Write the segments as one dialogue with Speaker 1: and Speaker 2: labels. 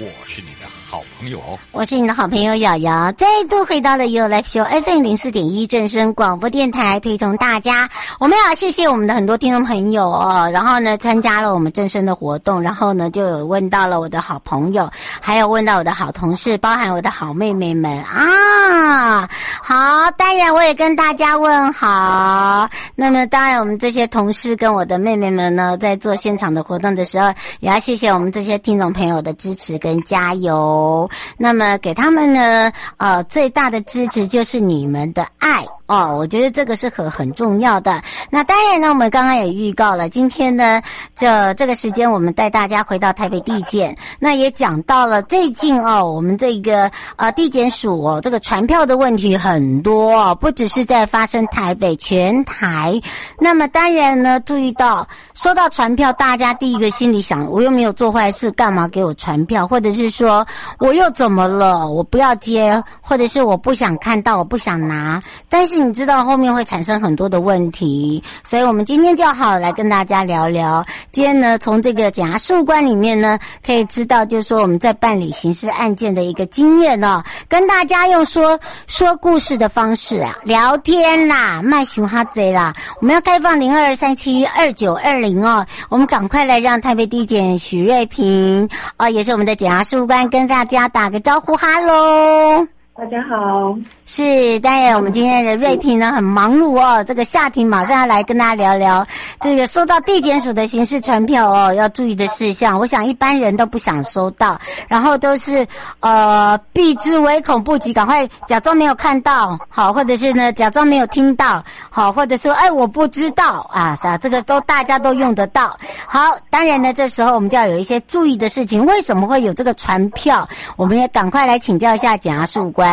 Speaker 1: 我是你的好朋友，
Speaker 2: 我是你的好朋友瑶瑶，再度回到了 You Life Show FM 零四点一正声广播电台，陪同大家。我们要谢谢我们的很多听众朋友哦，然后呢，参加了我们正声的活动，然后呢，就有问到了我的好朋友，还有问到我的好同事，包含我的好妹妹们啊。好，当然我也跟大家问好。那么，当然我们这些同事跟我的妹妹们呢，在做现场的活动的时候，也要谢谢我们这些听众朋友的支持跟人加油。那么给他们呢，呃，最大的支持就是你们的爱哦，我觉得这个是很很重要的。那当然呢，我们刚刚也预告了，今天呢，这这个时间我们带大家回到台北地检，那也讲到了最近哦，我们这个呃地检署哦，这个传票的问题很多哦，不只是在发生台北，全台。那么当然呢，注意到收到传票，大家第一个心里想，我又没有做坏事，干嘛给我传票？或者是说。我又怎么了？我不要接，或者是我不想看到，我不想拿。但是你知道后面会产生很多的问题，所以我们今天就好来跟大家聊聊。今天呢，从这个检察事务官里面呢，可以知道，就是说我们在办理刑事案件的一个经验哦，跟大家用说说故事的方式啊，聊天啦，卖熊哈贼啦。我们要开放零二三七二九二零哦，我们赶快来让台北地检许瑞平哦，也是我们的检察事务官跟。大家打个招呼，哈喽。
Speaker 3: 大家好，
Speaker 2: 是当然，我们今天的瑞平呢很忙碌哦。这个夏婷马上要来跟大家聊聊这个收到地检署的刑事传票哦，要注意的事项。我想一般人都不想收到，然后都是呃避之唯恐不及，赶快假装没有看到，好，或者是呢假装没有听到，好，或者说哎我不知道啊，啥这个都大家都用得到。好，当然呢这时候我们就要有一些注意的事情。为什么会有这个传票？我们也赶快来请教一下检察官。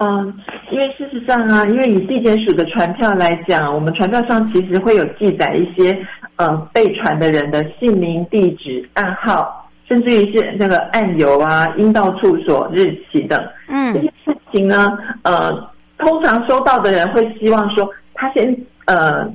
Speaker 3: 嗯，因为事实上啊，因为以地检署的传票来讲，我们传票上其实会有记载一些呃被传的人的姓名、地址、暗号，甚至于是那个案由啊、应到处所、日期等。嗯，这些事情呢，呃，通常收到的人会希望说，他先呃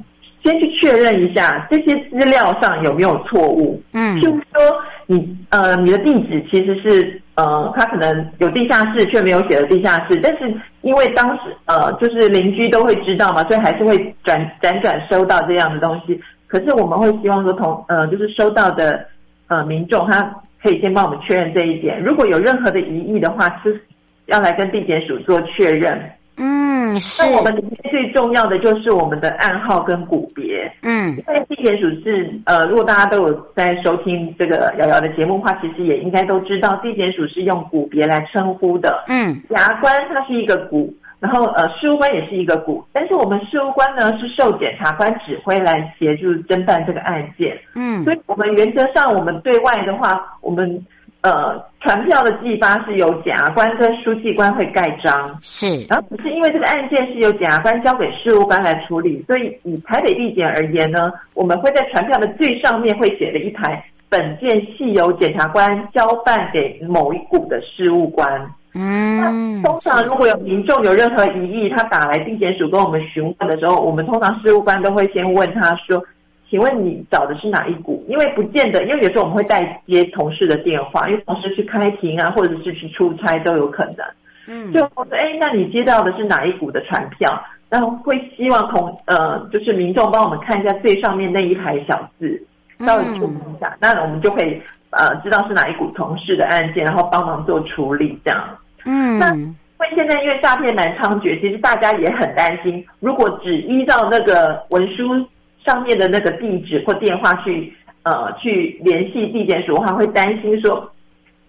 Speaker 3: 先去确认一下这些资料上有没有错误。嗯，譬如说你呃你的地址其实是。呃，他可能有地下室，却没有写的地下室，但是因为当时呃，就是邻居都会知道嘛，所以还是会转辗转收到这样的东西。可是我们会希望说同呃，就是收到的呃民众，他可以先帮我们确认这一点。如果有任何的疑义的话，是要来跟地检署做确认。嗯，是。那我们里面最重要的就是我们的暗号跟股别。嗯，因为地检署是呃，如果大家都有在收听这个瑶瑶的节目的话，其实也应该都知道，地检署是用股别来称呼的。嗯，检察官他是一个股，然后呃，事务官也是一个股，但是我们事务官呢是受检察官指挥来协助侦办这个案件。嗯，所以我们原则上我们对外的话，我们。呃，传票的寄发是由检察官跟书记官会盖章，是。然后只是因为这个案件是由检察官交给事务官来处理，所以以台北地检而言呢，我们会在传票的最上面会写了一排“本件系由检察官交办给某一股的事务官”。嗯，那通常如果有民众有任何疑义，他打来地检署跟我们询问的时候，我们通常事务官都会先问他说。请问你找的是哪一股？因为不见得，因为有时候我们会代接同事的电话，因为同事去开庭啊，或者是去出差都有可能。嗯，就我说，哎，那你接到的是哪一股的传票？然后会希望同呃，就是民众帮我们看一下最上面那一排小字，稍微注意一下，那我们就可以呃知道是哪一股同事的案件，然后帮忙做处理这样。嗯，那因为现在因为诈骗蛮猖獗，其实大家也很担心，如果只依照那个文书。上面的那个地址或电话去呃去联系地检署的话，会担心说，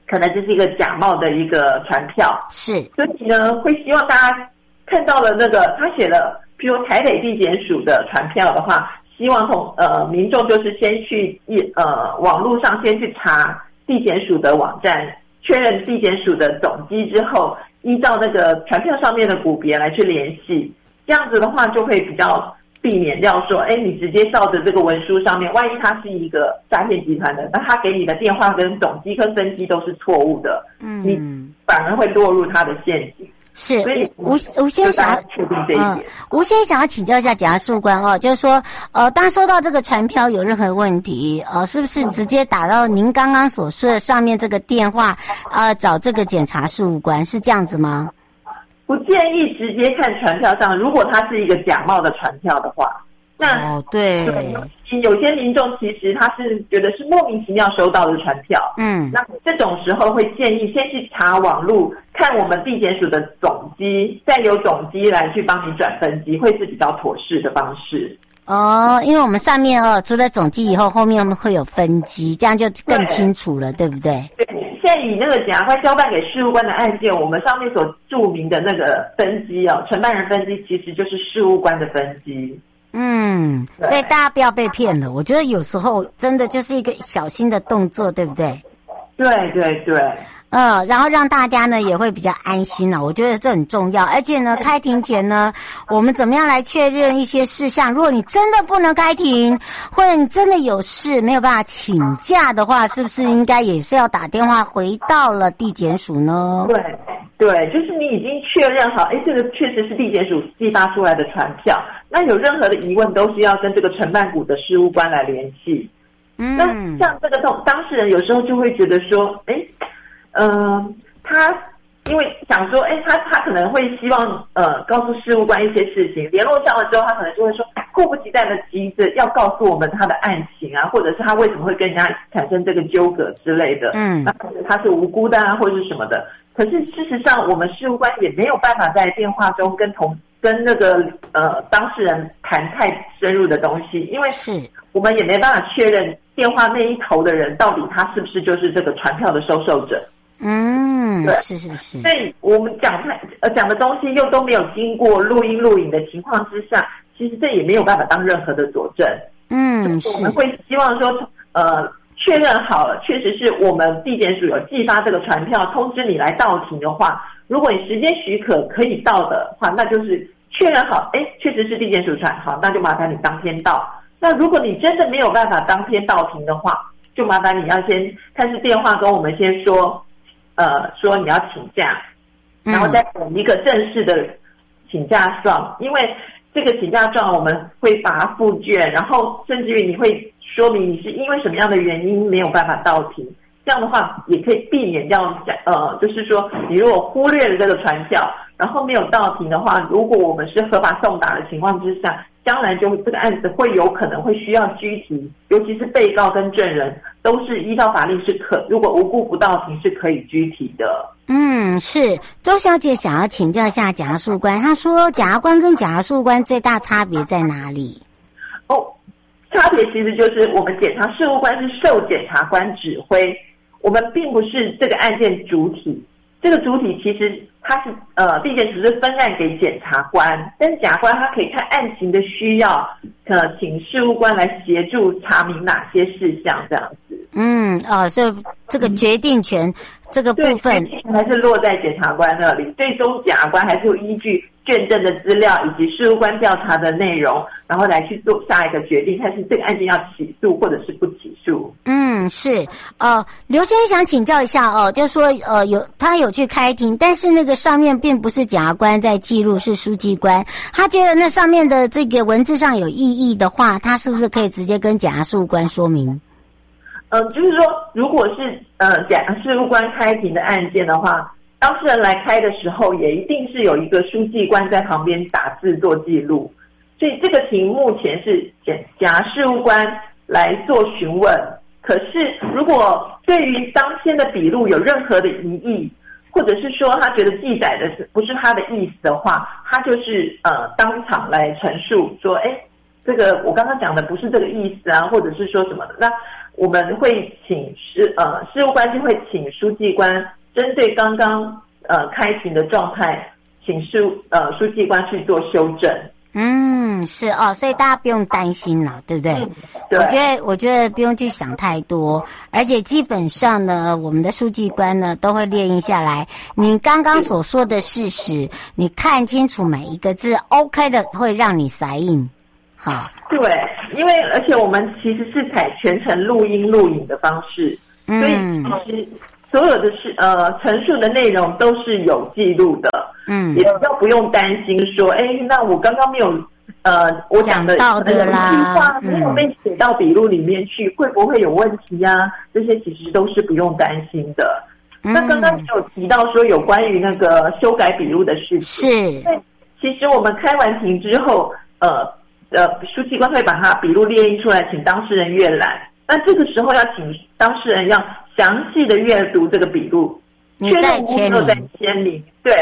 Speaker 3: 可能这是一个假冒的一个传票，是，所以呢会希望大家看到了那个他写了，譬如台北地检署的传票的话，希望同呃民众就是先去一呃网络上先去查地检署的网站，确认地检署的总机之后，依照那个传票上面的股别来去联系，这样子的话就会比较。避免掉说，哎，你直接照着这个文书上面，万一他是一个诈骗集团的，那他给你的电话跟总机跟分机都是错误的，嗯，你反而会落入他的陷阱。
Speaker 2: 是，所以吴吴先生想确定这一点。嗯，吴先生想要请教一下检察事务官哦，就是说，呃，当收到这个传票有任何问题，呃，是不是直接打到您刚刚所说的上面这个电话，呃，找这个检察事务官，是这样子吗？
Speaker 3: 不建议直接看传票上，如果它是一个假冒的传票的话，那
Speaker 2: 哦对，
Speaker 3: 对，有些民众其实他是觉得是莫名其妙收到的传票，嗯，那这种时候会建议先去查网路，看我们地检署的总机，再由总机来去帮你转分机，会是比较妥适的方式。
Speaker 2: 哦，因为我们上面哦，除了总机以后，后面我们会有分机，这样就更清楚了，对，对不对？
Speaker 3: 对。现在以那个检察官交办给事务官的案件，我们上面所注明的那个分机哦，承办人分机其实就是事务官的分机。
Speaker 2: 嗯，所以大家不要被骗了。我觉得有时候真的就是一个小心的动作，对不对？
Speaker 3: 对对对。
Speaker 2: 嗯，然后让大家呢也会比较安心了。我觉得这很重要，而且呢，开庭前呢，我们怎么样来确认一些事项？如果你真的不能开庭，或者你真的有事没有办法请假的话，是不是应该也是要打电话回到了地检署呢？
Speaker 3: 对，对，就是你已经确认好，哎，这个确实是地检署寄发出来的传票。那有任何的疑问，都需要跟这个承办股的事务官来联系。嗯，那像这个当当事人有时候就会觉得说，哎。嗯、呃，他因为想说，哎，他他可能会希望呃告诉事务官一些事情，联络上了之后，他可能就会说，迫不及待的急着要告诉我们他的案情啊，或者是他为什么会跟人家产生这个纠葛之类的。嗯，那可能他是无辜的啊，或者是什么的。可是事实上，我们事务官也没有办法在电话中跟同跟那个呃当事人谈太深入的东西，因为是我们也没办法确认电话那一头的人到底他是不是就是这个传票的收受者。
Speaker 2: 嗯，对，是是是。
Speaker 3: 所以我们讲太呃讲的东西又都没有经过录音录影的情况之下，其实这也没有办法当任何的佐证。嗯，我们会希望说，呃，确认好了，确实是我们地检署有寄发这个传票通知你来到庭的话，如果你时间许可可以到的话，那就是确认好，哎，确实是地检署传，好，那就麻烦你当天到。那如果你真的没有办法当天到庭的话，就麻烦你要先开始电话跟我们先说。呃，说你要请假，然后再补一个正式的请假状，因为这个请假状我们会把它附卷，然后甚至于你会说明你是因为什么样的原因没有办法到庭，这样的话也可以避免掉讲呃，就是说你如果忽略了这个传票，然后没有到庭的话，如果我们是合法送达的情况之下。将来就这个案子会有可能会需要拘提，尤其是被告跟证人都是依照法律是可，如果无故不到庭是可以拘提的。
Speaker 2: 嗯，是周小姐想要请教一下检察事务官，她说检察官跟检察事务官最大差别在哪里？
Speaker 3: 哦，差别其实就是我们检察事务官是受检察官指挥，我们并不是这个案件主体。这个主体其实他是呃，地检只是分案给检察官，但检察官他可以看案情的需要，呃，请事务官来协助查明哪些事项这样子。
Speaker 2: 嗯，哦，所以这个决定权、嗯、这个部分
Speaker 3: 还是落在检察官那里，最终检察官还是有依据。卷证的资料以及事务官调查的内容，然后来去做下一个决定，看是这个案件要起诉或者是不起诉。
Speaker 2: 嗯，是。呃，刘先生想请教一下哦，就是说呃有他有去开庭，但是那个上面并不是检察官在记录，是书记官。他觉得那上面的这个文字上有异议的话，他是不是可以直接跟检察事务官说明？
Speaker 3: 嗯、就是说，如果是呃检察事务官开庭的案件的话。当事人来开的时候，也一定是有一个书记官在旁边打字做记录，所以这个题目前是检检察事务官来做询问。可是，如果对于当天的笔录有任何的疑义，或者是说他觉得记载的是不是他的意思的话，他就是呃当场来陈述说，哎，这个我刚刚讲的不是这个意思啊，或者是说什么的。那我们会请事呃事务关系会请书记官。针对刚刚呃开庭的状态，请书呃书记官去做修正。
Speaker 2: 嗯，是哦，所以大家不用担心了，对不对？
Speaker 3: 嗯、对，
Speaker 2: 我觉得我觉得不用去想太多，而且基本上呢，我们的书记官呢都会列印下来。你刚刚所说的事实，你看清楚每一个字，OK 的会让你筛印。好，
Speaker 3: 对，因为而且我们其实是采全程录音录影的方式，
Speaker 2: 嗯、
Speaker 3: 所以其实所有的事呃陈述的内容都是有记录的。
Speaker 2: 嗯，
Speaker 3: 也比较不用担心说，哎，那我刚刚没有，呃，我讲的
Speaker 2: 讲的啦，
Speaker 3: 话没有被写到笔录里面去，嗯、会不会有问题呀、啊？这些其实都是不用担心的。嗯、那刚刚有提到说有关于那个修改笔录的事情，
Speaker 2: 是。
Speaker 3: 其实我们开完庭之后，呃呃，书记官会把他笔录列印出来，请当事人阅览。那这个时候要请当事人要详细的阅读这个笔录，
Speaker 2: 你在签名，
Speaker 3: 在签名，对。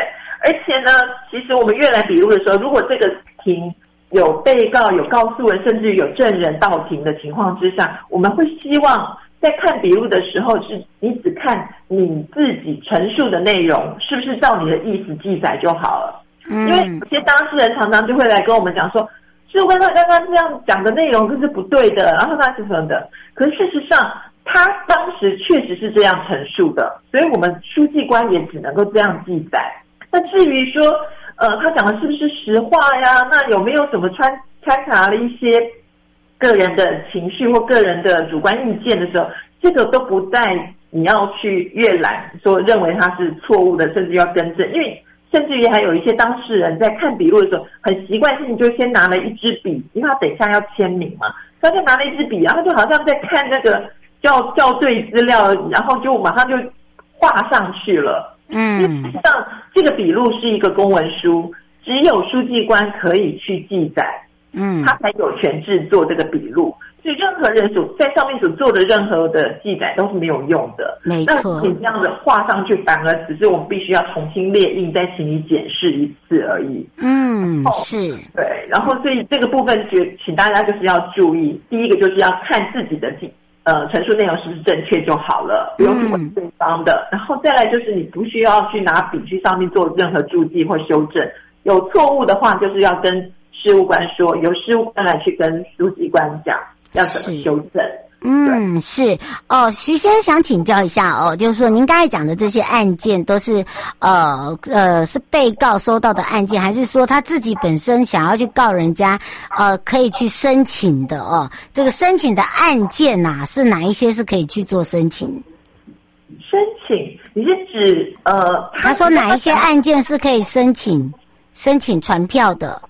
Speaker 3: 而且呢，其实我们阅览笔录的时候，如果这个庭有被告、有告诉人，甚至有证人到庭的情况之下，我们会希望在看笔录的时候，是你只看你自己陈述的内容，是不是照你的意思记载就好了。
Speaker 2: 嗯。
Speaker 3: 因为有些当事人常常就会来跟我们讲说，是问他刚刚这样讲的内容这是不对的，然后他是什么的。可是事实上，他当时确实是这样陈述的，所以我们书记官也只能够这样记载。那至于说，呃，他讲的是不是实话呀？那有没有什么穿掺杂了一些个人的情绪或个人的主观意见的时候，这个都不在你要去阅览，说认为他是错误的，甚至要更正。因为甚至于还有一些当事人在看笔录的时候，很习惯性就先拿了一支笔，因为他等一下要签名嘛，他就拿了一支笔，然后就好像在看那个校校对资料，然后就马上就画上去了。
Speaker 2: 嗯，
Speaker 3: 上这个笔录是一个公文书，只有书记官可以去记载，
Speaker 2: 嗯，
Speaker 3: 他才有权制作这个笔录。所以任何人所在上面所做的任何的记载都是没有用的。
Speaker 2: 没错，
Speaker 3: 那你这样子画上去，反而只是我们必须要重新列印，再请你检视一次而已。
Speaker 2: 嗯，是。
Speaker 3: 对，然后所以这个部分就请大家就是要注意，第一个就是要看自己的记。呃，陈述内容是不是正确就好了，不用去问对方的。嗯、然后再来就是，你不需要去拿笔去上面做任何注记或修正。有错误的话，就是要跟事务官说，由事务官来去跟书记官讲要怎么修正。
Speaker 2: 嗯，是哦，徐先生想请教一下哦，就是说您刚才讲的这些案件都是呃呃是被告收到的案件，还是说他自己本身想要去告人家，呃可以去申请的哦？这个申请的案件呐、啊，是哪一些是可以去做申请？
Speaker 3: 申请，你是指呃？
Speaker 2: 他说哪一些案件是可以申请申请传票的？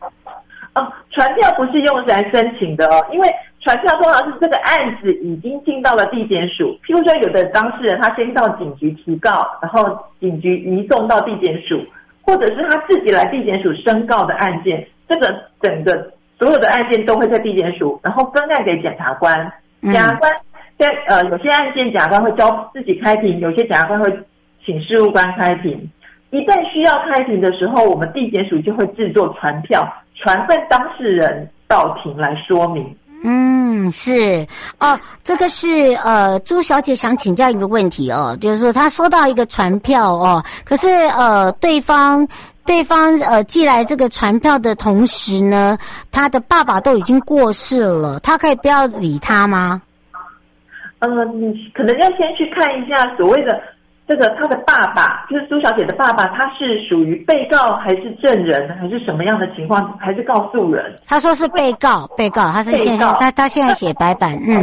Speaker 3: 哦，传票不是用来申请的哦，因为。传票通常是这个案子已经进到了地检署，譬如说有的当事人他先到警局提告，然后警局移送到地检署，或者是他自己来地检署申告的案件，这个整个所有的案件都会在地检署，然后分案给检察官。检察官在呃有些案件检察官会交自己开庭，有些检察官会请事务官开庭。一旦需要开庭的时候，我们地检署就会制作传票，传唤当事人到庭来说明。
Speaker 2: 嗯，是哦，这个是呃，朱小姐想请教一个问题哦，就是说她收到一个传票哦，可是呃，对方对方呃寄来这个传票的同时呢，他的爸爸都已经过世了，他可以不要理他吗？
Speaker 3: 呃，你可能要先去看一下所谓的。这个他的爸爸就是苏小姐的爸爸，他是属于被告还是证人，还是什么样的情况？还是告诉人？
Speaker 2: 他说是被告，被告他是现在他他现在写白板。嗯，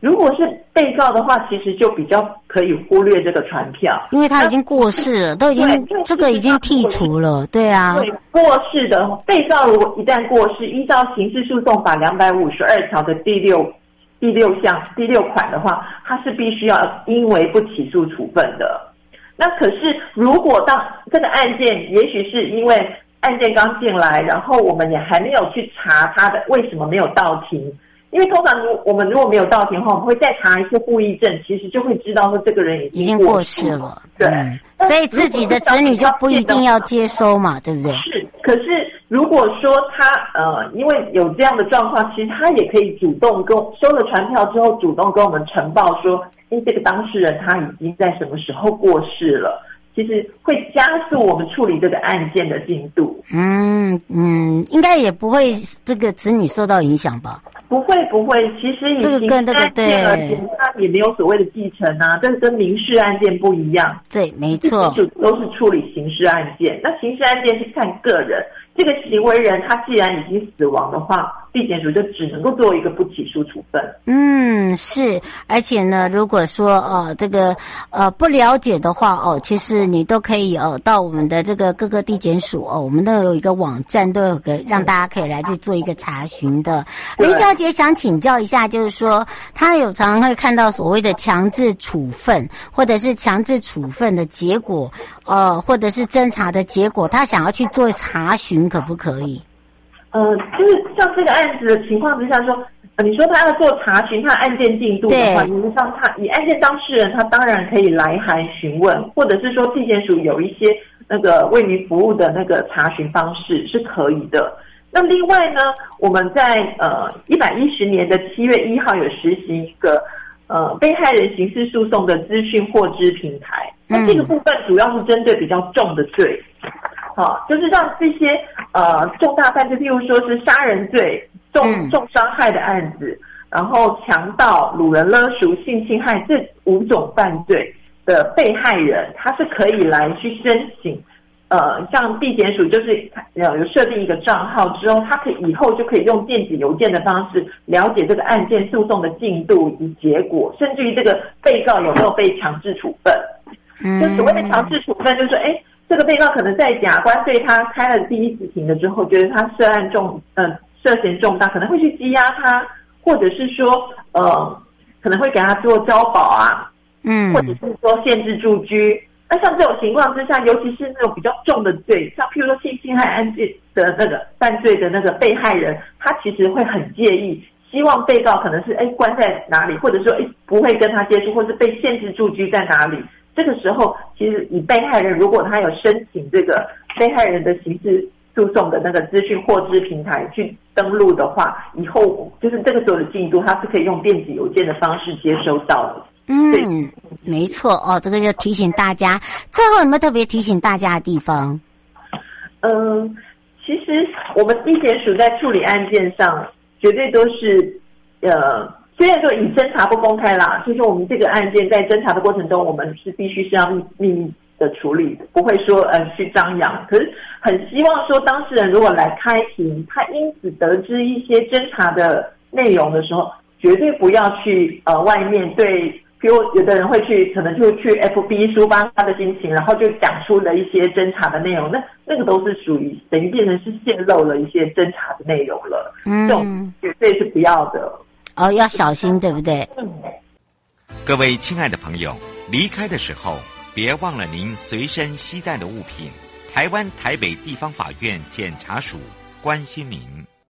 Speaker 3: 如果是被告的话，其实就比较可以忽略这个传票，
Speaker 2: 因为他已经过世了，都已经这个已经剔除了，对啊。
Speaker 3: 对，过世的被告如果一旦过世，依照刑事诉讼法两百五十二条的第六。第六项第六款的话，它是必须要因为不起诉处分的。那可是，如果当这个案件，也许是因为案件刚进来，然后我们也还没有去查他的为什么没有到庭。因为通常如我们如果没有到庭的话，我们会再查一次户役证，其实就会知道说这个人已经过世了。对，
Speaker 2: 嗯，所以自己的子女就不一定要接收嘛，对不对？
Speaker 3: 是，可是。如果说他呃，因为有这样的状况，其实他也可以主动跟收了传票之后，主动跟我们呈报说，哎，这个当事人他已经在什么时候过世了。其实会加速我们处理这个案件的进度。
Speaker 2: 嗯嗯，应该也不会这个子女受到影响吧？
Speaker 3: 不会不会，其实以刑事案件而言，他也没有所谓的继承啊，这跟民事案件不一样。
Speaker 2: 对，没错，
Speaker 3: 就都是处理刑事案件。那刑事案件是看个人，这个行为人他既然已经死亡的话，地检署就只能够做一个不起诉处分。
Speaker 2: 嗯，是，而且呢，如果说呃这个呃不了解的话哦，其实你都可以哦到我们的这个各个地检署哦，我们都有一个网站，都有个让大家可以来去做一个查询的。林小姐想请教一下，就是说她有常常会看到所谓的强制处分，或者是强制处分的结果，呃，或者是侦查的结果，她想要去做查询，可不可以？
Speaker 3: 呃，就是像这个案子的情况之下说，呃，你说他要做查询，他案件进度的话，实际上他以案件当事人，他当然可以来函询问，或者是说地检署有一些那个为民服务的那个查询方式是可以的。那另外呢，我们在呃一百一十年的七月一号有实行一个呃被害人刑事诉讼的资讯获知平台，那这个部分主要是针对比较重的罪。好，就是让这些呃重大犯罪，譬如说是杀人罪、重重伤害的案子，然后强盗、掳人勒赎、性侵害这五种犯罪的被害人，他是可以来去申请，呃，像地检署就是呃有设定一个账号之后，他可以以后就可以用电子邮件的方式了解这个案件诉讼的进度以及结果，甚至于这个被告有没有被强制处分。嗯，就所谓的强制处分，就是说，哎。这个被告可能在检察官对他开了第一次庭了之后，觉得他涉案重，嗯、呃，涉嫌重大，可能会去羁押他，或者是说，呃，可能会给他做交保啊，嗯，或者是说限制住居。那像这种情况之下，尤其是那种比较重的罪，像譬如说性侵害案件的那个犯罪的那个被害人，他其实会很介意，希望被告可能是哎关在哪里，或者说哎不会跟他接触，或是被限制住居在哪里。这个时候，其实以被害人如果他有申请这个被害人的刑事诉讼的那个资讯获知平台去登录的话，以后就是这个时候的进度，他是可以用电子邮件的方式接收到的。
Speaker 2: 嗯，没错哦，这个就提醒大家。最后有没有特别提醒大家的地方？
Speaker 3: 嗯，其实我们地检署在处理案件上，绝对都是呃。虽然说以侦查不公开啦，就是我们这个案件在侦查的过程中，我们是必须是要秘密的处理的，不会说呃去张扬。可是很希望说当事人如果来开庭，他因此得知一些侦查的内容的时候，绝对不要去呃外面对，比如有的人会去，可能就去 FB 抒发他的心情，然后就讲出了一些侦查的内容，那那个都是属于等于变成是泄露了一些侦查的内容了，嗯，这种绝对是不要的。
Speaker 2: 哦，要小心，对不对？
Speaker 1: 各位亲爱的朋友，离开的时候别忘了您随身携带的物品。台湾台北地方法院检察署关心您。